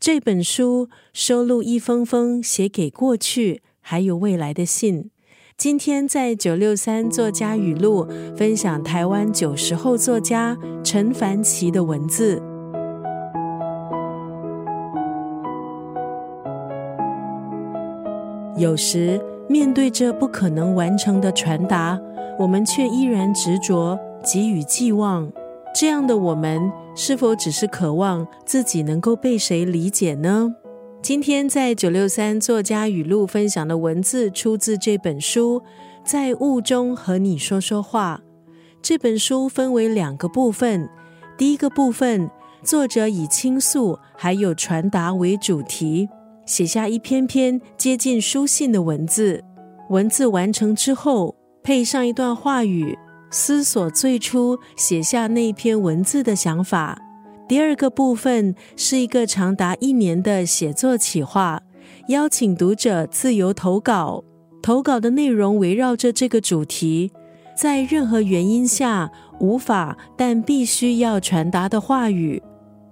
这本书收录一封封写给过去还有未来的信。今天在九六三作家语录分享台湾九十后作家陈凡奇的文字。有时面对着不可能完成的传达，我们却依然执着，给予寄望。这样的我们，是否只是渴望自己能够被谁理解呢？今天在九六三作家语录分享的文字，出自这本书《在雾中和你说说话》。这本书分为两个部分，第一个部分，作者以倾诉还有传达为主题，写下一篇篇接近书信的文字。文字完成之后，配上一段话语。思索最初写下那篇文字的想法。第二个部分是一个长达一年的写作企划，邀请读者自由投稿。投稿的内容围绕着这个主题，在任何原因下无法但必须要传达的话语。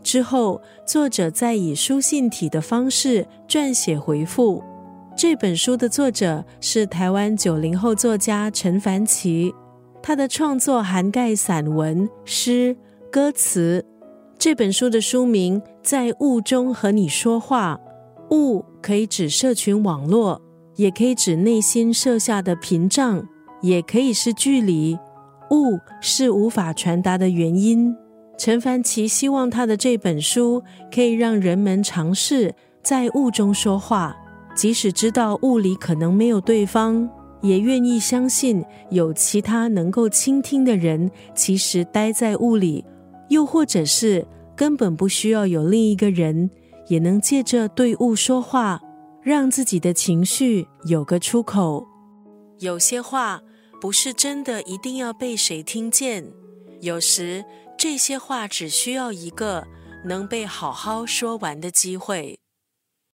之后，作者再以书信体的方式撰写回复。这本书的作者是台湾九零后作家陈凡奇。他的创作涵盖散文、诗、歌词。这本书的书名《在雾中和你说话》，雾可以指社群网络，也可以指内心设下的屏障，也可以是距离。雾是无法传达的原因。陈凡奇希望他的这本书可以让人们尝试在雾中说话，即使知道雾里可能没有对方。也愿意相信有其他能够倾听的人，其实待在雾里，又或者是根本不需要有另一个人，也能借着对雾说话，让自己的情绪有个出口。有些话不是真的一定要被谁听见，有时这些话只需要一个能被好好说完的机会。